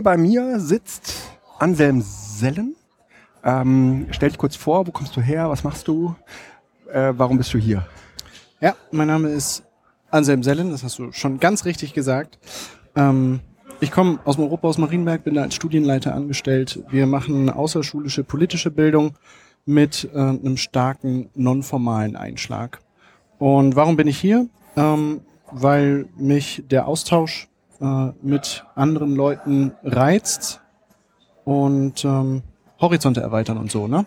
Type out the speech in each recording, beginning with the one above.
Hier bei mir sitzt Anselm Sellen. Ähm, stell dich kurz vor, wo kommst du her, was machst du, äh, warum bist du hier? Ja, mein Name ist Anselm Sellen, das hast du schon ganz richtig gesagt. Ähm, ich komme aus dem Europa aus Marienberg, bin da als Studienleiter angestellt. Wir machen außerschulische politische Bildung mit äh, einem starken nonformalen Einschlag. Und warum bin ich hier? Ähm, weil mich der Austausch äh, mit anderen Leuten reizt und ähm, Horizonte erweitern und so, ne?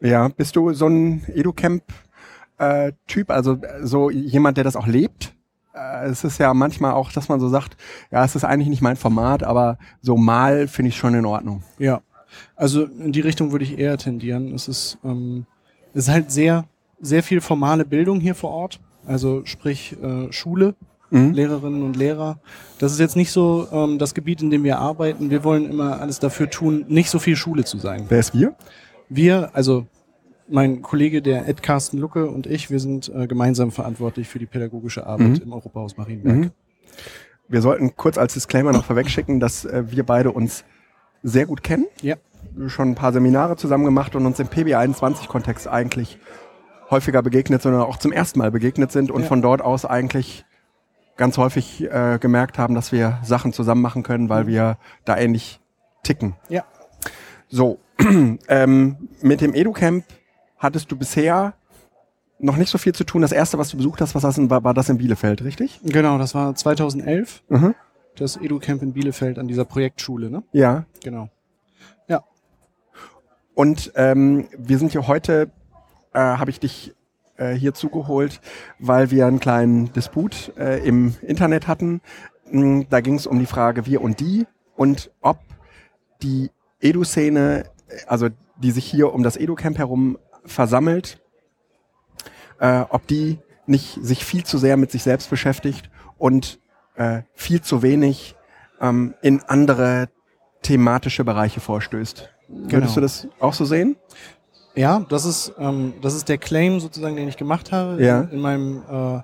Ja, bist du so ein Educamp-Typ, äh, also so jemand, der das auch lebt? Äh, es ist ja manchmal auch, dass man so sagt, ja, es ist eigentlich nicht mein Format, aber so mal finde ich schon in Ordnung. Ja, also in die Richtung würde ich eher tendieren. Es ist, ähm, es ist halt sehr, sehr viel formale Bildung hier vor Ort. Also sprich äh, Schule, mhm. Lehrerinnen und Lehrer. Das ist jetzt nicht so ähm, das Gebiet, in dem wir arbeiten. Wir wollen immer alles dafür tun, nicht so viel Schule zu sein. Wer ist wir? Wir, also mein Kollege, der Ed Carsten Lucke und ich, wir sind äh, gemeinsam verantwortlich für die pädagogische Arbeit mhm. im Europahaus Marienberg. Mhm. Wir sollten kurz als Disclaimer noch vorwegschicken, dass äh, wir beide uns sehr gut kennen. Ja. Schon ein paar Seminare zusammen gemacht und uns im PB21-Kontext eigentlich häufiger begegnet, sondern auch zum ersten Mal begegnet sind und ja. von dort aus eigentlich ganz häufig äh, gemerkt haben, dass wir Sachen zusammen machen können, weil mhm. wir da ähnlich ticken. Ja. So, ähm, mit dem EduCamp hattest du bisher noch nicht so viel zu tun. Das erste, was du besucht hast, was das in, war, war das in Bielefeld, richtig? Genau, das war 2011. Mhm. Das EduCamp in Bielefeld an dieser Projektschule, ne? Ja. Genau. Ja. Und ähm, wir sind hier heute, äh, habe ich dich äh, hier zugeholt, weil wir einen kleinen Disput äh, im Internet hatten. Hm, da ging es um die Frage wir und die und ob die Edu-Szene, also die sich hier um das Edu-Camp herum versammelt, äh, ob die nicht sich viel zu sehr mit sich selbst beschäftigt und äh, viel zu wenig ähm, in andere thematische Bereiche vorstößt. Genau. Würdest du das auch so sehen? Ja, das ist, ähm, das ist der Claim sozusagen, den ich gemacht habe ja. in, in meinem äh,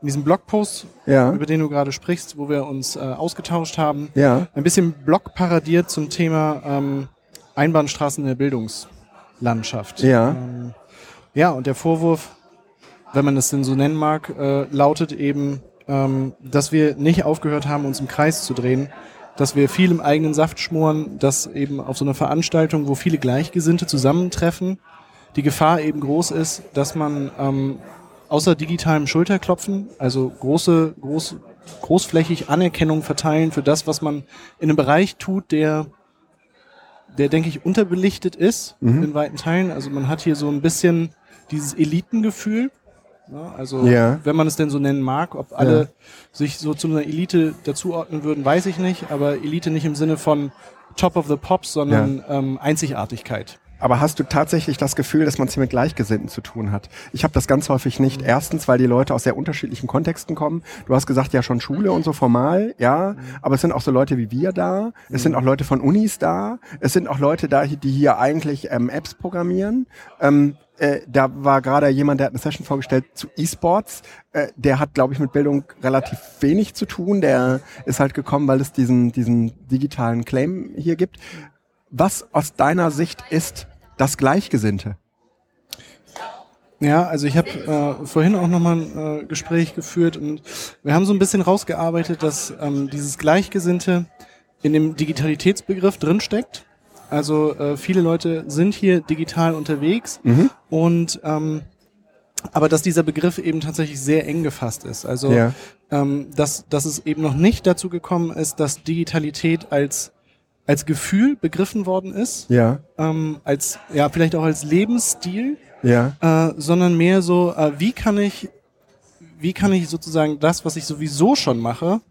in diesem Blogpost, ja. über den du gerade sprichst, wo wir uns äh, ausgetauscht haben. Ja. Ein bisschen Blog paradiert zum Thema ähm, Einbahnstraßen in der Bildungslandschaft. Ja. Ähm, ja, und der Vorwurf, wenn man es denn so nennen mag, äh, lautet eben, ähm, dass wir nicht aufgehört haben, uns im Kreis zu drehen dass wir viel im eigenen Saft schmoren, dass eben auf so einer Veranstaltung, wo viele Gleichgesinnte zusammentreffen, die Gefahr eben groß ist, dass man ähm, außer digitalem Schulterklopfen, also große, groß, großflächig Anerkennung verteilen für das, was man in einem Bereich tut, der, der denke ich, unterbelichtet ist mhm. in weiten Teilen. Also man hat hier so ein bisschen dieses Elitengefühl, Ne? Also ja. wenn man es denn so nennen mag, ob alle ja. sich so zu einer Elite dazuordnen würden, weiß ich nicht, aber Elite nicht im Sinne von Top of the Pops, sondern ja. ähm, Einzigartigkeit. Aber hast du tatsächlich das Gefühl, dass man es hier mit Gleichgesinnten zu tun hat? Ich habe das ganz häufig nicht. Mhm. Erstens, weil die Leute aus sehr unterschiedlichen Kontexten kommen. Du hast gesagt, ja schon Schule und so formal, ja. Mhm. Aber es sind auch so Leute wie wir da. Es mhm. sind auch Leute von Unis da. Es sind auch Leute da, die hier eigentlich ähm, Apps programmieren. Ähm, äh, da war gerade jemand, der hat eine Session vorgestellt zu E-Sports. Äh, der hat, glaube ich, mit Bildung relativ wenig zu tun. Der ist halt gekommen, weil es diesen, diesen digitalen Claim hier gibt. Was aus deiner Sicht ist das Gleichgesinnte? Ja, also ich habe äh, vorhin auch nochmal ein äh, Gespräch geführt und wir haben so ein bisschen rausgearbeitet, dass ähm, dieses Gleichgesinnte in dem Digitalitätsbegriff drinsteckt. Also äh, viele Leute sind hier digital unterwegs mhm. und ähm, aber dass dieser Begriff eben tatsächlich sehr eng gefasst ist. Also ja. ähm, dass, dass es eben noch nicht dazu gekommen ist, dass Digitalität als als Gefühl begriffen worden ist, ja. ähm, als ja vielleicht auch als Lebensstil, ja. äh, sondern mehr so, äh, wie kann ich, wie kann ich sozusagen das, was ich sowieso schon mache,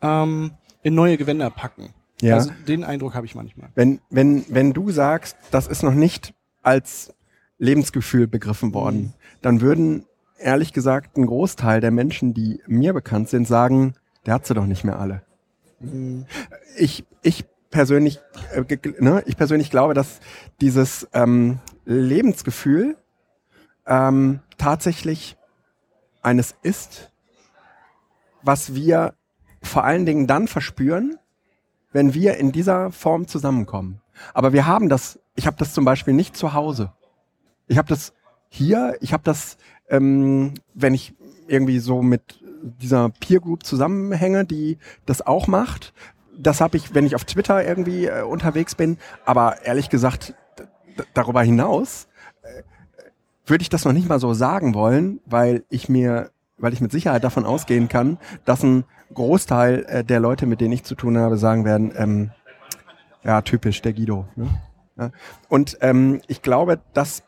ähm, in neue Gewänder packen. Ja. Also den Eindruck habe ich manchmal. Wenn, wenn, wenn du sagst, das ist noch nicht als Lebensgefühl begriffen worden, mhm. dann würden ehrlich gesagt ein Großteil der Menschen, die mir bekannt sind, sagen, der hat sie doch nicht mehr alle. Mhm. Ich, ich persönlich, äh, ne, ich persönlich glaube, dass dieses ähm, Lebensgefühl ähm, tatsächlich eines ist, was wir vor allen Dingen dann verspüren, wenn wir in dieser Form zusammenkommen. Aber wir haben das, ich habe das zum Beispiel nicht zu Hause. Ich habe das hier, ich habe das, ähm, wenn ich irgendwie so mit dieser Peer Group zusammenhänge, die das auch macht. Das habe ich, wenn ich auf Twitter irgendwie äh, unterwegs bin. Aber ehrlich gesagt, darüber hinaus äh, würde ich das noch nicht mal so sagen wollen, weil ich mir, weil ich mit Sicherheit davon ausgehen kann, dass ein Großteil äh, der Leute, mit denen ich zu tun habe, sagen werden, ähm, ja, typisch, der Guido. Ne? Ja. Und ähm, ich glaube, dass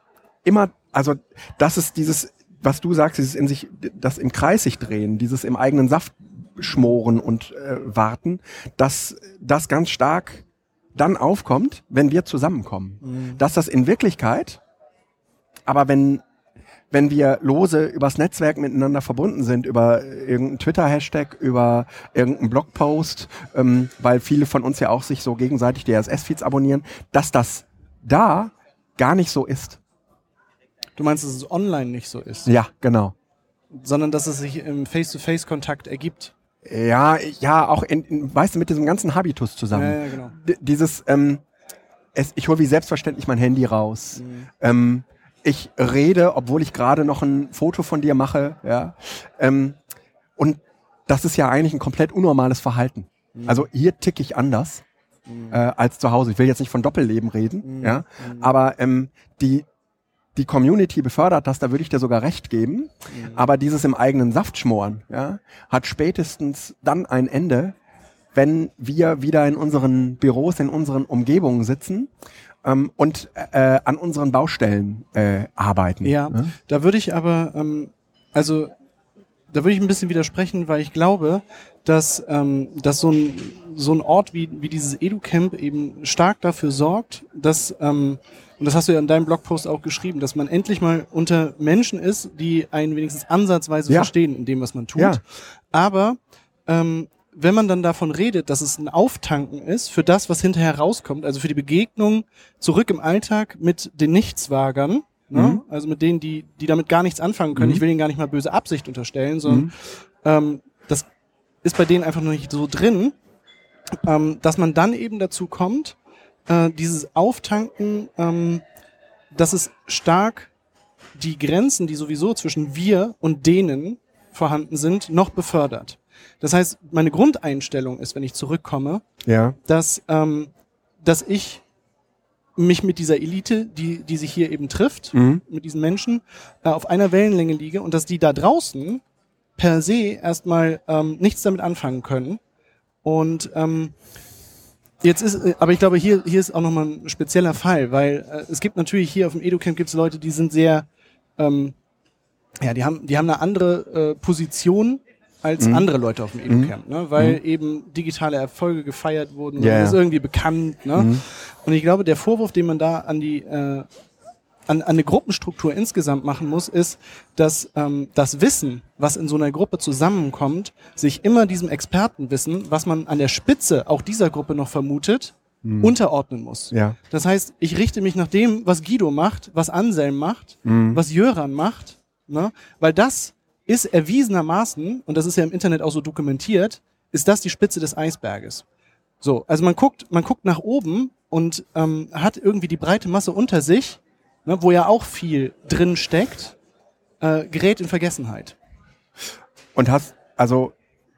immer, also das ist dieses, was du sagst, dieses in sich, das im Kreis sich drehen, dieses im eigenen Saft schmoren und äh, warten, dass das ganz stark dann aufkommt, wenn wir zusammenkommen. Mhm. Dass das in Wirklichkeit, aber wenn wenn wir lose übers Netzwerk miteinander verbunden sind, über irgendeinen Twitter-Hashtag, über irgendeinen Blogpost, ähm, weil viele von uns ja auch sich so gegenseitig die RSS-Feeds abonnieren, dass das da gar nicht so ist. Du meinst, dass es online nicht so ist? Ja, genau. Sondern dass es sich im Face-to-Face-Kontakt ergibt. Ja, ja, auch in, in, weißt du, mit diesem ganzen Habitus zusammen. Ja, ja genau. D dieses, ähm, es, ich hole wie selbstverständlich mein Handy raus. Mhm. Ähm, ich rede, obwohl ich gerade noch ein Foto von dir mache, ja. Ähm, und das ist ja eigentlich ein komplett unnormales Verhalten. Mhm. Also hier ticke ich anders mhm. äh, als zu Hause. Ich will jetzt nicht von Doppelleben reden, mhm. ja. Mhm. Aber ähm, die die Community befördert das, da würde ich dir sogar recht geben. Mhm. Aber dieses im eigenen Saft schmoren, ja, hat spätestens dann ein Ende, wenn wir wieder in unseren Büros, in unseren Umgebungen sitzen ähm, und äh, an unseren Baustellen äh, arbeiten. Ja, ne? da würde ich aber, ähm, also da würde ich ein bisschen widersprechen, weil ich glaube, dass, ähm, dass so, ein, so ein Ort wie, wie dieses EduCamp eben stark dafür sorgt, dass, ähm, und das hast du ja in deinem Blogpost auch geschrieben, dass man endlich mal unter Menschen ist, die einen wenigstens ansatzweise ja. verstehen in dem, was man tut. Ja. Aber ähm, wenn man dann davon redet, dass es ein Auftanken ist für das, was hinterher rauskommt, also für die Begegnung zurück im Alltag mit den Nichtswagern, ne? mhm. also mit denen, die, die damit gar nichts anfangen können. Mhm. Ich will ihnen gar nicht mal böse Absicht unterstellen, sondern mhm. ähm, das ist bei denen einfach noch nicht so drin, ähm, dass man dann eben dazu kommt, äh, dieses Auftanken, ähm, dass es stark die Grenzen, die sowieso zwischen wir und denen vorhanden sind, noch befördert. Das heißt, meine Grundeinstellung ist, wenn ich zurückkomme, ja. dass, ähm, dass ich mich mit dieser Elite, die, die sich hier eben trifft, mhm. mit diesen Menschen, äh, auf einer Wellenlänge liege und dass die da draußen per se erstmal ähm, nichts damit anfangen können. Und ähm, jetzt ist, äh, aber ich glaube, hier, hier ist auch nochmal ein spezieller Fall, weil äh, es gibt natürlich hier auf dem EduCamp gibt es Leute, die sind sehr, ähm, ja, die haben, die haben eine andere äh, Position als mhm. andere Leute auf dem EduCamp, mhm. ne? weil mhm. eben digitale Erfolge gefeiert wurden, yeah. das ist irgendwie bekannt. Ne? Mhm. Und ich glaube, der Vorwurf, den man da an die äh, an, an eine Gruppenstruktur insgesamt machen muss, ist, dass ähm, das Wissen, was in so einer Gruppe zusammenkommt, sich immer diesem Expertenwissen, was man an der Spitze auch dieser Gruppe noch vermutet, mhm. unterordnen muss. Ja. Das heißt, ich richte mich nach dem, was Guido macht, was Anselm macht, mhm. was Jöran macht, ne? weil das ist erwiesenermaßen, und das ist ja im Internet auch so dokumentiert, ist das die Spitze des Eisberges. So, also man guckt, man guckt nach oben und ähm, hat irgendwie die breite Masse unter sich ne, wo ja auch viel drin steckt, äh, gerät in Vergessenheit. Und hast, also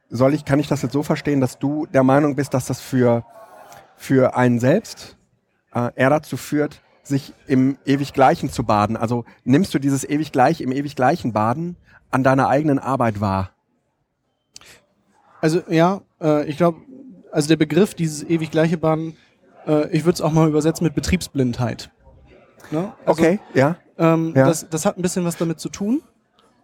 soll ich, kann ich das jetzt so verstehen, dass du der Meinung bist, dass das für, für einen selbst äh, eher dazu führt, sich im ewig Gleichen zu baden? Also nimmst du dieses ewig Gleich im ewig Gleichen Baden an deiner eigenen Arbeit wahr? Also ja, äh, ich glaube, also der Begriff dieses ewig gleiche Baden, äh, ich würde es auch mal übersetzen mit Betriebsblindheit. Ne? Also, okay, ja. Ähm, ja. Das, das hat ein bisschen was damit zu tun.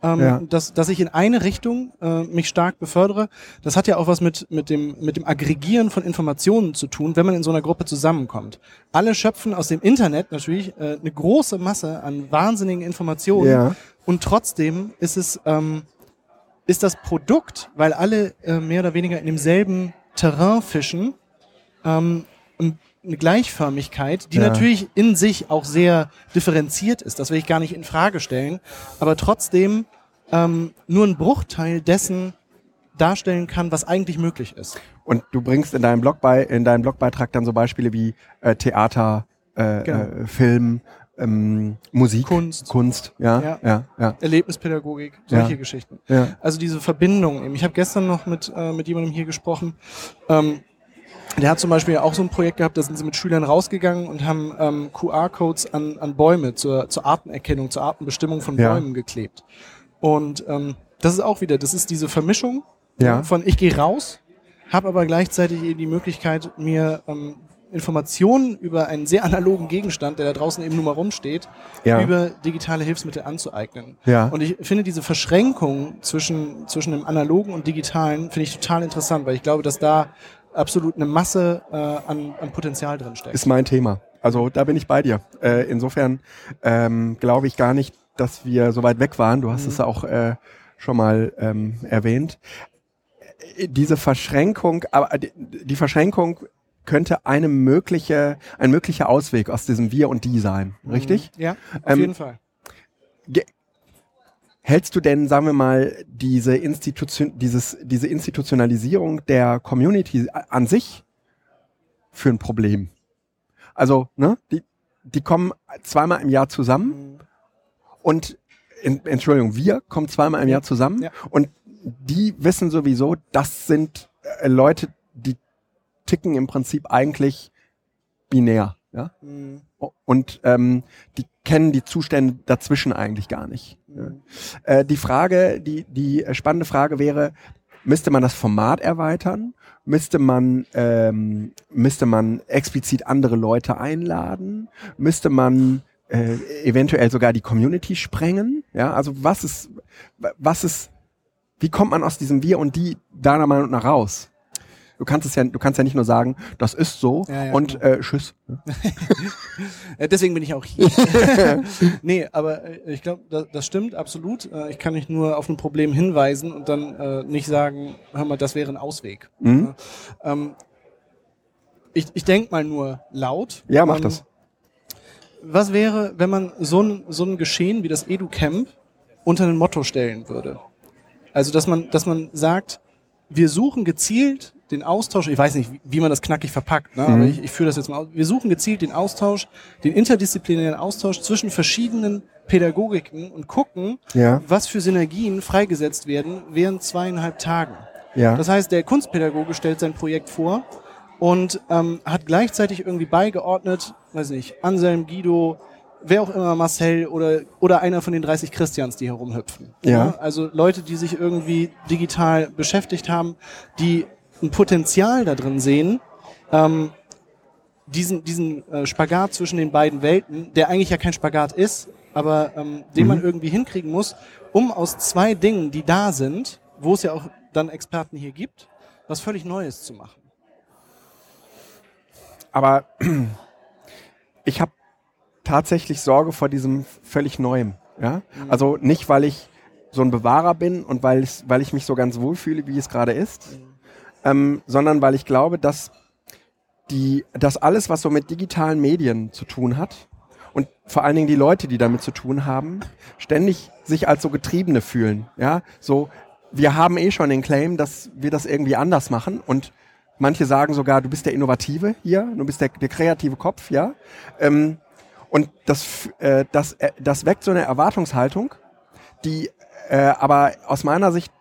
Ähm, ja. dass, dass ich in eine Richtung äh, mich stark befördere. Das hat ja auch was mit, mit, dem, mit dem Aggregieren von Informationen zu tun, wenn man in so einer Gruppe zusammenkommt. Alle schöpfen aus dem Internet natürlich äh, eine große Masse an wahnsinnigen Informationen ja. und trotzdem ist es ähm, ist das Produkt, weil alle äh, mehr oder weniger in demselben Terrain fischen, ähm, eine Gleichförmigkeit, die ja. natürlich in sich auch sehr differenziert ist. Das will ich gar nicht in Frage stellen. Aber trotzdem ähm, nur ein Bruchteil dessen darstellen kann, was eigentlich möglich ist. Und du bringst in deinem, Blog bei, in deinem Blogbeitrag dann so Beispiele wie äh, Theater, äh, Genau. äh, Film, ähm, Musik, Kunst. Kunst, ja, Ja. ja, ja, Erlebnispädagogik, solche Ja. Geschichten. ja. Also diese Verbindung eben. Ich habe gestern noch mit, äh, mit jemandem hier gesprochen. Ähm, der hat zum Beispiel auch so ein Projekt gehabt, da sind sie mit Schülern rausgegangen und haben ähm, QR-Codes an, an Bäume zur, zur Artenerkennung, zur Artenbestimmung von Ja. Bäumen geklebt. Und ähm, das ist auch wieder, das ist diese Vermischung Ja. von ich gehe raus, habe aber gleichzeitig eben die Möglichkeit, mir ähm, Informationen über einen sehr analogen Gegenstand, der da draußen eben nur mal rumsteht, Ja. über digitale Hilfsmittel anzueignen. Ja. Und ich finde diese Verschränkung zwischen, zwischen dem Analogen und Digitalen finde ich total interessant, weil ich glaube, dass da absolut eine Masse äh, an, an Potenzial drin steckt. ist mein Thema. Also da bin ich bei dir. Äh, insofern ähm, glaube ich gar nicht, dass wir so weit weg waren. Du hast es auch äh, schon mal ähm, erwähnt. Äh, Diese Verschränkung, aber die, die Verschränkung könnte eine mögliche, ein möglicher Ausweg aus diesem Wir und Die sein, richtig? Ja, auf Ähm, jeden Fall. Hältst du denn, sagen wir mal, diese, Institution, dieses, diese Institutionalisierung der Community an sich für ein Problem? Also, ne, die, die kommen zweimal im Jahr zusammen und, in, Entschuldigung, wir kommen zweimal im Jahr zusammen Ja. und die wissen sowieso, das sind äh, Leute, die ticken im Prinzip eigentlich binär, ja? Mhm. Und ähm, die kennen die Zustände dazwischen eigentlich gar nicht. Äh, die Frage, die, die äh, spannende Frage wäre, müsste man das Format erweitern? Müsste man, ähm, müsste man explizit andere Leute einladen? Müsste man äh, eventuell sogar die Community sprengen? Ja, also was ist, was ist, wie kommt man aus diesem Wir und die deiner Meinung nach raus? Du kannst es ja, du kannst ja nicht nur sagen, das ist so Ja, ja, und genau. äh, tschüss. Äh, deswegen bin ich auch hier. nee, aber äh, ich glaube, das, das stimmt absolut. Äh, ich kann nicht nur auf ein Problem hinweisen und dann äh, nicht sagen, hör mal, das wäre ein Ausweg. Mhm. Ja. Ähm, ich ich denke mal nur laut. Ja, mach Ähm, das. Was wäre, wenn man so ein, so ein Geschehen wie das EduCamp unter ein Motto stellen würde? Also, dass man, dass man sagt, wir suchen gezielt den Austausch, ich weiß nicht, wie, man das knackig verpackt, ne? aber Mhm. ich, ich führe das jetzt mal aus. Wir suchen gezielt den Austausch, den interdisziplinären Austausch zwischen verschiedenen Pädagogiken und gucken, Ja. was für Synergien freigesetzt werden während zweieinhalb Tagen. Ja. Das heißt, der Kunstpädagoge stellt sein Projekt vor und ähm, hat gleichzeitig irgendwie beigeordnet, weiß nicht, Anselm, Guido, wer auch immer, Marcel oder, oder einer von den 30 Christians, die herumhüpfen. Ja. Also Leute, die sich irgendwie digital beschäftigt haben, die ein Potenzial da drin sehen, ähm, diesen, diesen äh, Spagat zwischen den beiden Welten, der eigentlich ja kein Spagat ist, aber ähm, den man irgendwie hinkriegen muss, um aus zwei Dingen, die da sind, wo es ja auch dann Experten hier gibt, was völlig Neues zu machen. Aber ich habe tatsächlich Sorge vor diesem völlig Neuem. Ja? Also nicht, weil ich so ein Bewahrer bin und weil ich, weil ich mich so ganz wohl fühle, wie es gerade ist, ähm, sondern weil ich glaube, dass die, dass alles, was so mit digitalen Medien zu tun hat und vor allen Dingen die Leute, die damit zu tun haben, ständig sich als so Getriebene fühlen. Ja, so wir haben eh schon den Claim, dass wir das irgendwie anders machen und manche sagen sogar, du bist der Innovative hier, du bist der, der kreative Kopf, ja. Ähm, und das, äh, das, äh, das weckt so eine Erwartungshaltung, die äh, aber aus meiner Sicht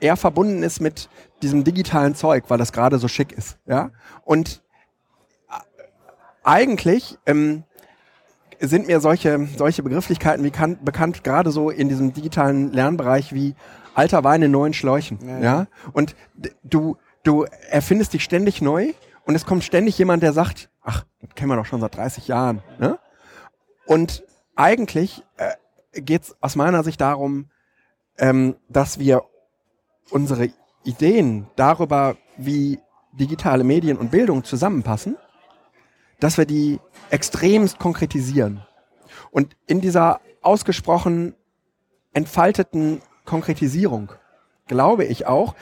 eher verbunden ist mit diesem digitalen Zeug, weil das gerade so schick ist, ja. Und äh, eigentlich ähm, sind mir solche, solche Begrifflichkeiten wie kan bekannt, gerade so in diesem digitalen Lernbereich wie alter Wein in neuen Schläuchen. Ja, Ja, ja. Und du, du erfindest dich ständig neu und es kommt ständig jemand, der sagt, ach, das kennen wir doch schon seit 30 Jahren. Ne? Und eigentlich äh, geht es aus meiner Sicht darum, ähm, dass wir unsere Ideen darüber, wie digitale Medien und Bildung zusammenpassen, dass wir die extremst konkretisieren. Und in dieser ausgesprochen entfalteten Konkretisierung glaube ich auch,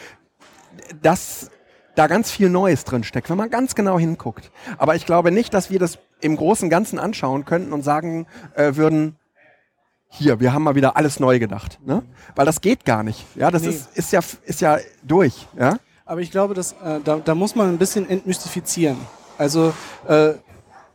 dass da ganz viel Neues drin steckt, wenn man ganz genau hinguckt. Aber ich glaube nicht, dass wir das im großen Ganzen anschauen könnten und sagen äh, würden, hier, wir haben mal wieder alles neu gedacht. Ne? Weil das geht gar nicht. Ja, das Nee. ist, ist, ja, ist ja durch. Ja? Aber ich glaube, dass, äh, da, da muss man ein bisschen entmystifizieren. Also äh,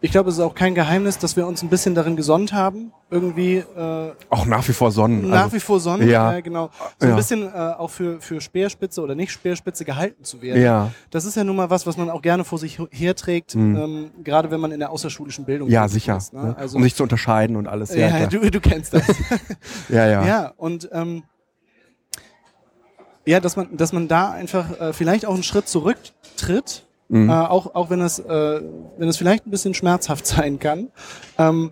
ich glaube, es ist auch kein Geheimnis, dass wir uns ein bisschen darin gesonnt haben, irgendwie äh, Auch nach wie vor Sonnen. nach also, wie vor Sonnen, ja. äh, genau, so ein Ja. bisschen äh, auch für, für Speerspitze oder nicht Speerspitze gehalten zu werden. Ja. Das ist ja nun mal was, was man auch gerne vor sich herträgt, ähm, gerade wenn man in der außerschulischen Bildung Mhm. ja, sicher. ist. Ne? ne? Also, um sich zu unterscheiden und alles. Ja, ja, du, du kennst das. ja, ja. Ja, und ähm, ja, dass man, dass man da einfach äh, vielleicht auch einen Schritt zurücktritt, Mhm. äh, auch, auch wenn es, äh, wenn es vielleicht ein bisschen schmerzhaft sein kann, ähm,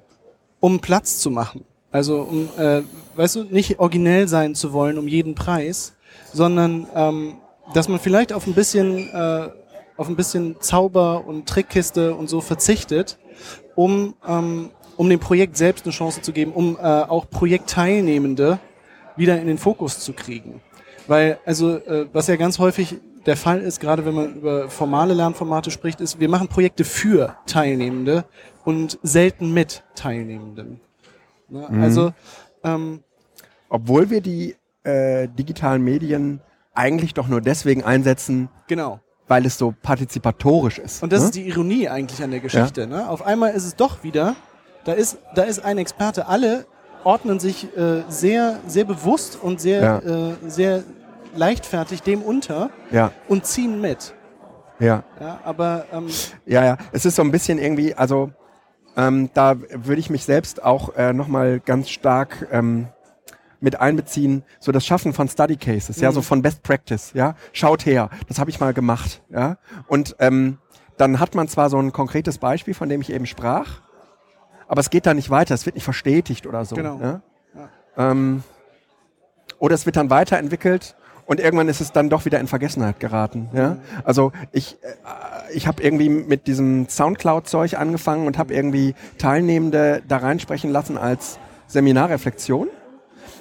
um Platz zu machen. Also um, äh, weißt du, nicht originell sein zu wollen um jeden Preis, sondern ähm, dass man vielleicht auf ein bisschen, äh, auf ein bisschen Zauber und Trickkiste und so verzichtet, um, ähm, um dem Projekt selbst eine Chance zu geben, um äh, auch Projektteilnehmende wieder in den Fokus zu kriegen. Weil, also, äh, was ja ganz häufig der Fall ist, gerade wenn man über formale Lernformate spricht, ist, wir machen Projekte für Teilnehmende und selten mit Teilnehmenden. Ne? Also, ähm, Obwohl wir die äh, digitalen Medien eigentlich doch nur deswegen einsetzen, genau. weil es so partizipatorisch ist. Und das ne? ist die Ironie eigentlich an der Geschichte. Ne? Auf einmal ist es doch wieder, da ist, da ist ein Experte, alle ordnen sich äh, sehr, sehr bewusst und sehr, Ja. äh, sehr leichtfertig dem unter ja, und ziehen mit. ja. Ja, aber ähm, Ja, ja. Es ist so ein bisschen irgendwie, also ähm, da würde ich mich selbst auch äh, nochmal ganz stark ähm, mit einbeziehen, so das Schaffen von Study Cases, ja, so von Best Practice, ja. Schaut her, das habe ich mal gemacht, ja. Und ähm, dann hat man zwar so ein konkretes Beispiel, von dem ich eben sprach, aber es geht da nicht weiter, es wird nicht verstetigt oder so. Genau. Ja? Ähm, oder es wird dann weiterentwickelt und irgendwann ist es dann doch wieder in Vergessenheit geraten. Ja? Also ich, äh, ich habe irgendwie mit diesem Soundcloud-Zeug angefangen und habe irgendwie Teilnehmende da reinsprechen lassen als Seminarreflexion.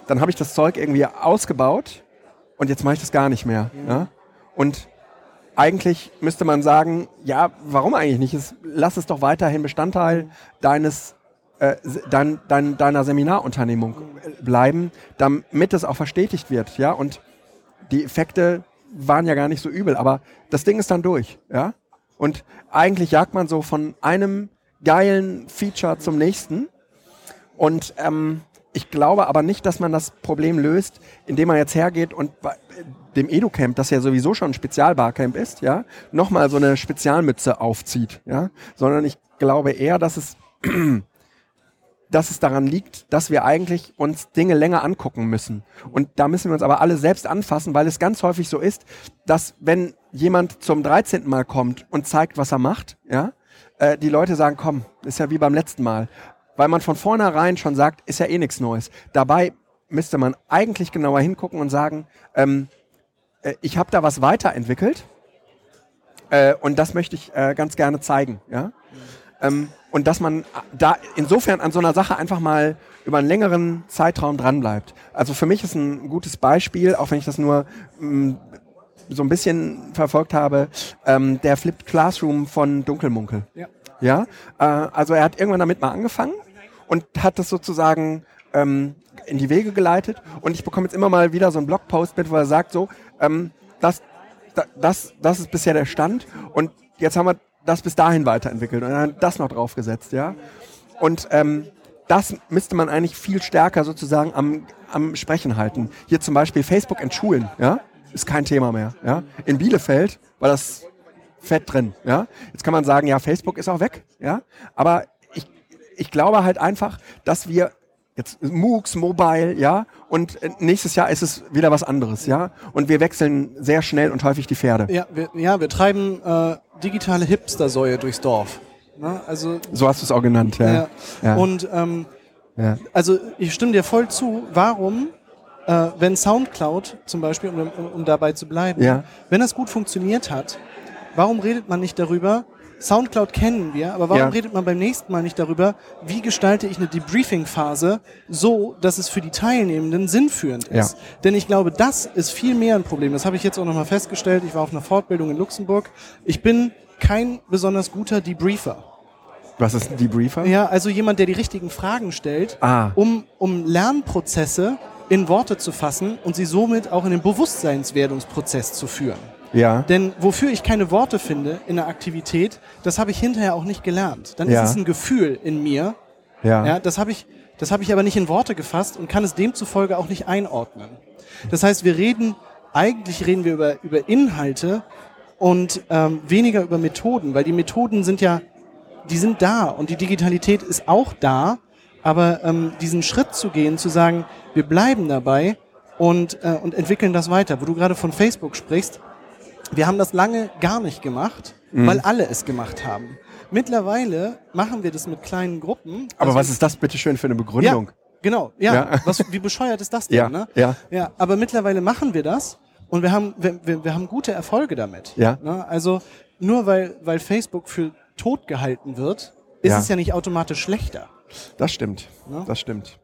Dann habe ich das Zeug irgendwie ausgebaut und jetzt mache ich das gar nicht mehr. Ja? Und eigentlich müsste man sagen, ja, warum eigentlich nicht? Es, lass es doch weiterhin Bestandteil deines äh, dein, dein, deiner Seminarunternehmung äh, bleiben, damit es auch verstetigt wird, ja. Und die Effekte waren ja gar nicht so übel, aber das Ding ist dann durch, ja. Und eigentlich jagt man so von einem geilen Feature zum nächsten. Und ähm, ich glaube aber nicht, dass man das Problem löst, indem man jetzt hergeht und bei dem EduCamp, das ja sowieso schon ein Spezialbarcamp ist, ja, nochmal so eine Spezialmütze aufzieht, ja, sondern ich glaube eher, dass es dass es daran liegt, dass wir eigentlich uns Dinge länger angucken müssen. Und da müssen wir uns aber alle selbst anfassen, weil es ganz häufig so ist, dass wenn jemand zum 13. Mal kommt und zeigt, was er macht, ja, äh, die Leute sagen, komm, ist ja wie beim letzten Mal. Weil man von vornherein schon sagt, ist ja eh nichts Neues. Dabei müsste man eigentlich genauer hingucken und sagen, ähm, äh, ich habe da was weiterentwickelt äh, und das möchte ich äh, ganz gerne zeigen. Ja? Ähm, und dass man da insofern an so einer Sache einfach mal über einen längeren Zeitraum dranbleibt. Also für mich ist ein gutes Beispiel, auch wenn ich das nur mh, so ein bisschen verfolgt habe, ähm, der Flipped Classroom von Dunkelmunkel. ja. Ja, äh, also er hat irgendwann damit mal angefangen und hat das sozusagen ähm, in die Wege geleitet. Und ich bekomme jetzt immer mal wieder so einen Blogpost mit, wo er sagt so, ähm, das, da- das, das ist bisher der Stand und jetzt haben wir das bis dahin weiterentwickelt und dann das noch draufgesetzt, ja. Und ähm, das müsste man eigentlich viel stärker sozusagen am, am Sprechen halten. Hier zum Beispiel Facebook in Schulen, ja, ist kein Thema mehr. Ja. In Bielefeld war das fett drin. Ja? Jetzt kann man sagen, ja, Facebook ist auch weg. Ja? Aber ich, ich glaube halt einfach, dass wir jetzt MOOCs, Mobile, ja, und äh, nächstes Jahr ist es wieder was anderes, ja. Und wir wechseln sehr schnell und häufig die Pferde. Ja, wir, ja, wir treiben äh, digitale Hipstersäue durchs Dorf. Ne? Also So hast du es auch genannt, ja. Ja. Ja. Und ähm, Ja. also ich stimme dir voll zu, warum, äh, wenn Soundcloud zum Beispiel, um, um, um dabei zu bleiben, wenn das gut funktioniert hat, warum redet man nicht darüber? Soundcloud kennen wir, aber warum Ja. redet man beim nächsten Mal nicht darüber, wie gestalte ich eine Debriefing-Phase so, dass es für die Teilnehmenden sinnführend ist? Ja. Denn ich glaube, das ist viel mehr ein Problem. Das habe ich jetzt auch nochmal festgestellt. Ich war auf einer Fortbildung in Luxemburg. Ich bin kein besonders guter Debriefer. Was ist ein Debriefer? Ja, also jemand, der die richtigen Fragen stellt, Ah. um, um Lernprozesse in Worte zu fassen und sie somit auch in den Bewusstseinswerdungsprozess zu führen. Ja. Denn wofür ich keine Worte finde in der Aktivität, das habe ich hinterher auch nicht gelernt. Dann Ja. ist es ein Gefühl in mir. Ja. Ja, das habe ich, das habe ich aber nicht in Worte gefasst und kann es demzufolge auch nicht einordnen. Das heißt, wir reden, eigentlich reden wir über, über Inhalte und ähm, weniger über Methoden, weil die Methoden sind ja, die sind da und die Digitalität ist auch da, aber ähm, diesen Schritt zu gehen, zu sagen, wir bleiben dabei und, äh, und entwickeln das weiter. Wo du gerade von Facebook sprichst, wir haben das lange gar nicht gemacht, weil alle es gemacht haben. Mittlerweile machen wir das mit kleinen Gruppen. Aber Also- was ist das bitte schön für eine Begründung? ja, genau. Ja, Ja. Was, wie bescheuert ist das denn? Ja, ne? ja. ja. Aber mittlerweile machen wir das und wir haben, wir, wir, wir haben gute Erfolge damit. Ja. Ne? Also nur weil, weil Facebook für tot gehalten wird, ist Ja. es ja nicht automatisch schlechter. Das stimmt. Ne? Das stimmt.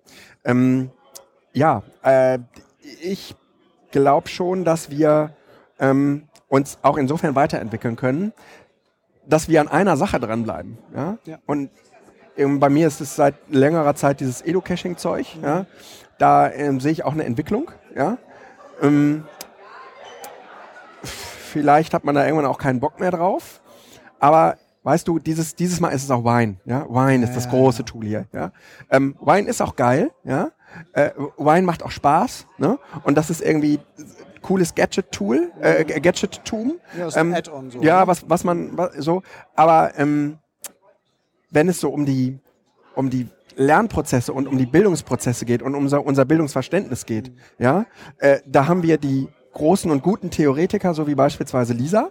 Ähm, ja, äh, ich glaube schon, dass wir ähm, uns auch insofern weiterentwickeln können, dass wir an einer Sache dranbleiben. Ja? Ja. Und bei mir ist es seit längerer Zeit dieses Edu-Caching-Zeug. Ja? Da ähm, sehe ich auch eine Entwicklung. Ja? Ähm, vielleicht hat man da irgendwann auch keinen Bock mehr drauf. Aber weißt du, dieses, dieses Mal ist es auch Wine. Ja? Wine ist das Ja, große Tool hier. Ja? Ähm, Wine ist auch geil. Ja? Äh, Wine macht auch Spaß. Ne? Und das ist irgendwie cooles Gadget-Tool, äh, Gadget-Tum. Ja, so ein Add-on so, Ja, ne? was, was man was, so. Aber ähm, wenn es so um die, um die Lernprozesse und um die Bildungsprozesse geht und um unser, unser Bildungsverständnis geht, Mhm. ja, äh, da haben wir die großen und guten Theoretiker, so wie beispielsweise Lisa,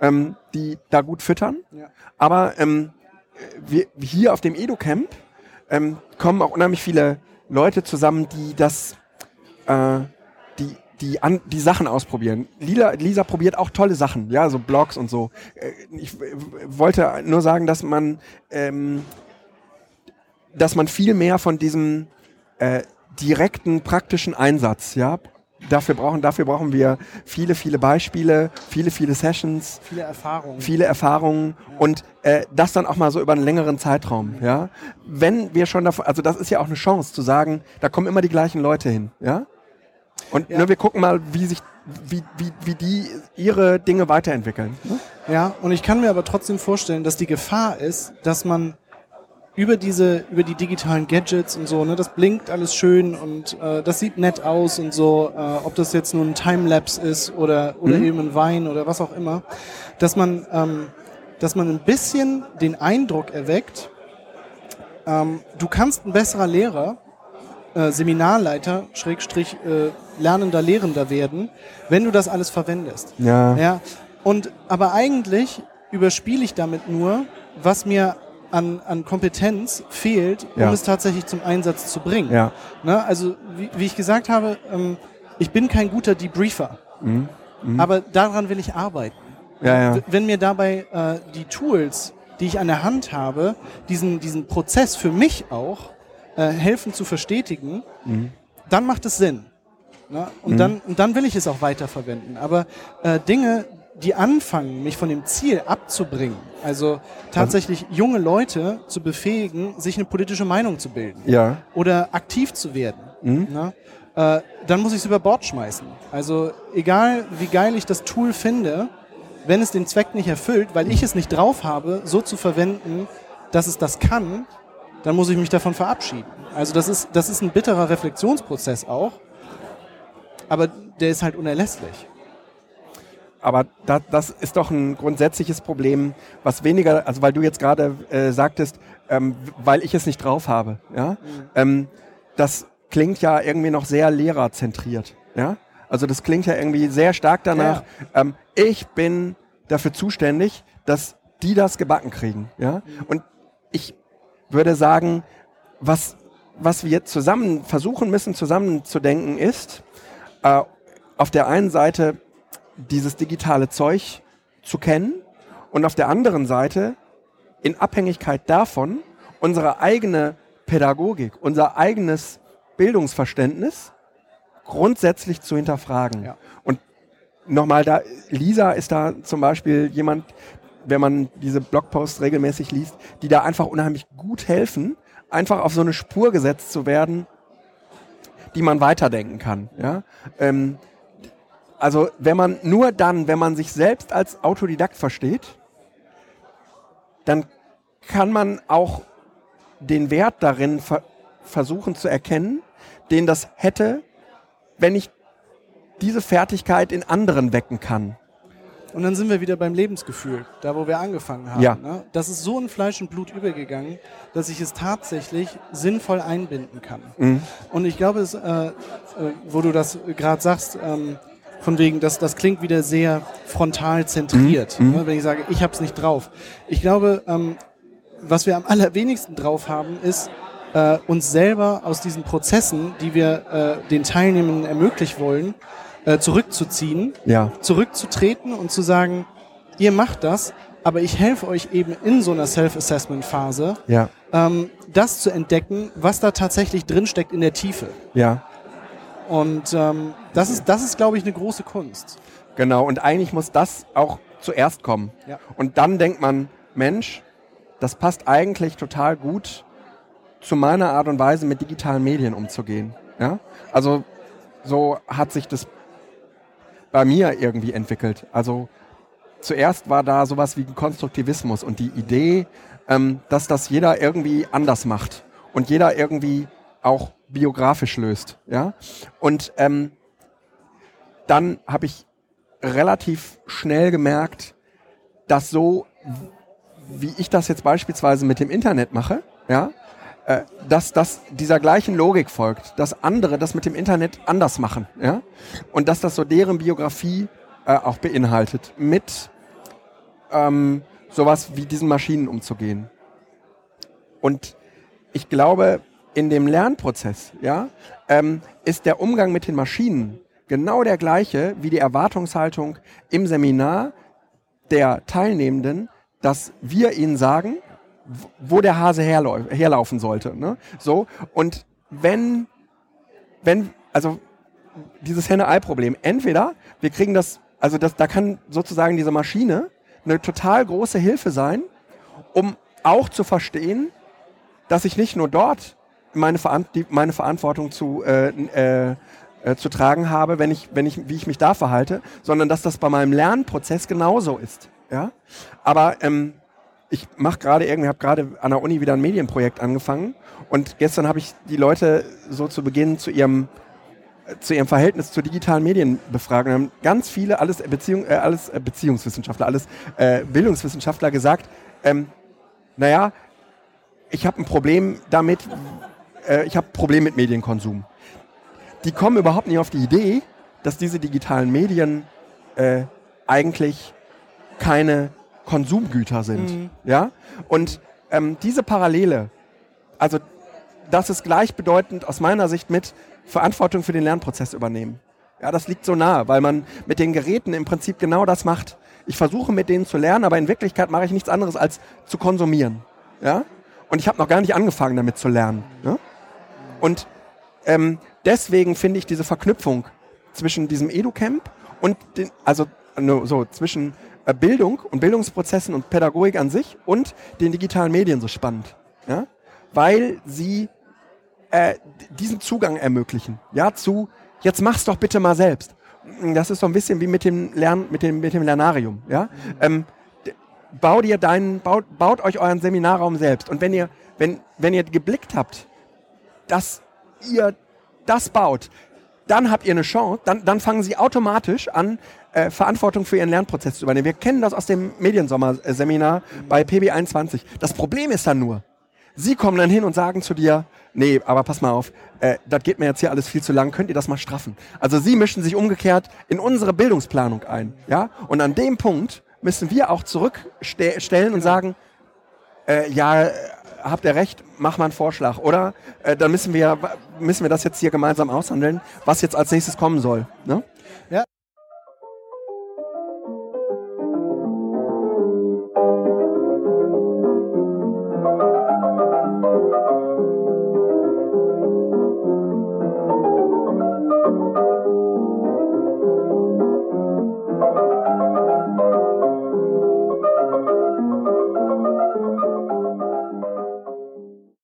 ähm, die da gut füttern. Ja. Aber ähm, wir, hier auf dem Edu-Camp ähm, kommen auch unheimlich viele Leute zusammen, die das, äh, die, die, an, die Sachen ausprobieren. Lila, Lisa probiert auch tolle Sachen, ja, so Blogs und so. Äh, ich wollte nur sagen, dass man, ähm, dass man viel mehr von diesem äh, direkten praktischen Einsatz, ja, dafür brauchen, dafür brauchen wir viele, viele Beispiele, viele, viele Sessions, Viele Erfahrungen. viele Erfahrungen und äh, das dann auch mal so über einen längeren Zeitraum, ja. Wenn wir schon davon, also das ist ja auch eine Chance zu sagen, da kommen immer die gleichen Leute hin, ja. Und Ja. nur wir gucken mal, wie sich, wie, wie, wie die ihre Dinge weiterentwickeln. Ne? Ja, und ich kann mir aber trotzdem vorstellen, dass die Gefahr ist, dass man über diese, über die digitalen Gadgets und so, ne, das blinkt alles schön und äh, das sieht nett aus und so, äh, ob das jetzt nur ein Timelapse ist oder, oder Mhm. eben ein Wein oder was auch immer, dass man, ähm, dass man ein bisschen den Eindruck erweckt, ähm, du kannst ein besserer Lehrer, äh, Seminarleiter, Schrägstrich, äh, lernender, lehrender werden, wenn du das alles verwendest. Ja. Ja, und aber eigentlich überspiele ich damit nur, was mir an, an Kompetenz fehlt, um Ja. es tatsächlich zum Einsatz zu bringen. Ja. Ne? Also, wie, wie ich gesagt habe, ähm, ich bin kein guter Debriefer, Mhm. aber daran will ich arbeiten. Ja, ja. Wenn mir dabei äh, die Tools, die ich an der Hand habe, diesen, diesen Prozess für mich auch äh, helfen zu verstetigen, dann macht es Sinn. Ne? Und, dann, und dann will ich es auch weiterverwenden. Aber äh, Dinge, die anfangen, mich von dem Ziel abzubringen, also tatsächlich junge Leute zu befähigen, sich eine politische Meinung zu bilden Ja. oder aktiv zu werden, ne? äh, dann muss ich es über Bord schmeißen. Also egal, wie geil ich das Tool finde, wenn es den Zweck nicht erfüllt, weil ich es nicht drauf habe, so zu verwenden, dass es das kann, dann muss ich mich davon verabschieden. Also das ist, das ist ein bitterer Reflexionsprozess auch, aber der ist halt unerlässlich. Aber da, das ist doch ein grundsätzliches Problem, was weniger, also weil du jetzt gerade äh, sagtest, ähm, weil ich es nicht drauf habe, ja, ähm, das klingt ja irgendwie noch sehr lehrerzentriert, ja. Also das klingt ja irgendwie sehr stark danach, Ähm, ich bin dafür zuständig, dass die das gebacken kriegen, ja. Und ich würde sagen, was, was wir zusammen versuchen müssen, zusammenzudenken ist, äh, auf der einen Seite dieses digitale Zeug zu kennen und auf der anderen Seite in Abhängigkeit davon unsere eigene Pädagogik, unser eigenes Bildungsverständnis grundsätzlich zu hinterfragen. Ja. Und nochmal da, Lisa ist da zum Beispiel jemand, wenn man diese Blogposts regelmäßig liest, die da einfach unheimlich gut helfen, einfach auf so eine Spur gesetzt zu werden, die man weiterdenken kann. Ja? Ähm, also wenn man nur dann, wenn man sich selbst als Autodidakt versteht, dann kann man auch den Wert darin ver versuchen zu erkennen, den das hätte, wenn ich diese Fertigkeit in anderen wecken kann. Und dann sind wir wieder beim Lebensgefühl, da wo wir angefangen haben. Ja. Ne? Das ist so in Fleisch und Blut übergegangen, dass ich es tatsächlich sinnvoll einbinden kann. Mhm. Und ich glaube, es, äh, äh, wo du das gerade sagst, ähm, von wegen, das, das klingt wieder sehr frontal zentriert, Mhm. ne? wenn ich sage, ich habe es nicht drauf. Ich glaube, ähm, was wir am allerwenigsten drauf haben, ist, äh, uns selber aus diesen Prozessen, die wir äh, den Teilnehmern ermöglichen wollen, äh, zurückzuziehen Ja. zurückzutreten und zu sagen, ihr macht das, aber ich helfe euch eben in so einer Self-Assessment-Phase, Ja. ähm, das zu entdecken, was da tatsächlich drinsteckt in der Tiefe. Ja. Und ähm, das ist, das ist, glaube ich, eine große Kunst. Genau, und eigentlich muss das auch zuerst kommen. Ja. Und dann denkt man, Mensch, das passt eigentlich total gut zu meiner Art und Weise, mit digitalen Medien umzugehen. Ja? Also so hat sich das bei mir irgendwie entwickelt. Also zuerst war da sowas wie Konstruktivismus und die Idee, ähm, dass das jeder irgendwie anders macht und jeder irgendwie auch biografisch löst. Ja? Und ähm, dann habe ich relativ schnell gemerkt, dass so, wie ich das jetzt beispielsweise mit dem Internet mache, ja, äh, dass das dieser gleichen Logik folgt, dass andere das mit dem Internet anders machen, ja, und dass das so deren Biografie äh, auch beinhaltet, mit ähm, sowas wie diesen Maschinen umzugehen. Und ich glaube, in dem Lernprozess, ja, ähm, ist der Umgang mit den Maschinen genau der gleiche wie die Erwartungshaltung im Seminar der Teilnehmenden, dass wir ihnen sagen, wo der Hase herlau herlaufen sollte. Ne? So, und wenn, wenn, also dieses Henne-Ei-Problem, entweder wir kriegen das, also das, da kann sozusagen diese Maschine eine total große Hilfe sein, um auch zu verstehen, dass ich nicht nur dort meine, Veran meine Verantwortung zu, äh, äh, äh, zu tragen habe, wenn ich, wenn ich, wie ich mich da verhalte, sondern dass das bei meinem Lernprozess genauso ist. Ja? Aber ähm, ich mache gerade irgendwie, habe gerade an der Uni wieder ein Medienprojekt angefangen und gestern habe ich die Leute so zu Beginn zu ihrem äh, zu ihrem Verhältnis zu digitalen Medien befragt. Und haben ganz viele, alles, Beziehung, äh, alles äh, Beziehungswissenschaftler, alles äh, Bildungswissenschaftler gesagt, ähm, naja, ich habe ein Problem damit, äh, ich habe ein Problem mit Medienkonsum. Die kommen überhaupt nicht auf die Idee, dass diese digitalen Medien äh, eigentlich keine Konsumgüter sind. Ja? Und ähm, diese Parallele, also das ist gleichbedeutend aus meiner Sicht mit Verantwortung für den Lernprozess übernehmen. Ja, das liegt so nah, weil man mit den Geräten im Prinzip genau das macht. Ich versuche mit denen zu lernen, aber in Wirklichkeit mache ich nichts anderes als zu konsumieren. Ja? Und ich habe noch gar nicht angefangen damit zu lernen. Ja? Und ähm, deswegen finde ich diese Verknüpfung zwischen diesem EduCamp und den, also so zwischen äh, Bildung und Bildungsprozessen und Pädagogik an sich und den digitalen Medien so spannend, ja, weil sie äh, diesen Zugang ermöglichen, ja, zu jetzt mach's doch bitte mal selbst. Das ist so ein bisschen wie mit dem Lern, mit dem mit dem Lernarium, ja. Ähm, bau dir deinen, baut, baut euch euren Seminarraum selbst und wenn ihr wenn wenn ihr geblickt habt, dass ihr das baut, dann habt ihr eine Chance, dann, dann fangen sie automatisch an, äh, Verantwortung für ihren Lernprozess zu übernehmen. Wir kennen das aus dem Mediensommer-Seminar bei PB21. Das Problem ist dann nur, sie kommen dann hin und sagen zu dir, nee, aber pass mal auf, äh, das geht mir jetzt hier alles viel zu lang, könnt ihr das mal straffen? Also sie mischen sich umgekehrt in unsere Bildungsplanung ein. Ja? Und an dem Punkt müssen wir auch zurückstellen und sagen, äh, ja, habt ihr recht, mach mal einen Vorschlag. Oder äh, dann müssen wir, müssen wir das jetzt hier gemeinsam aushandeln, was jetzt als nächstes kommen soll. Ne?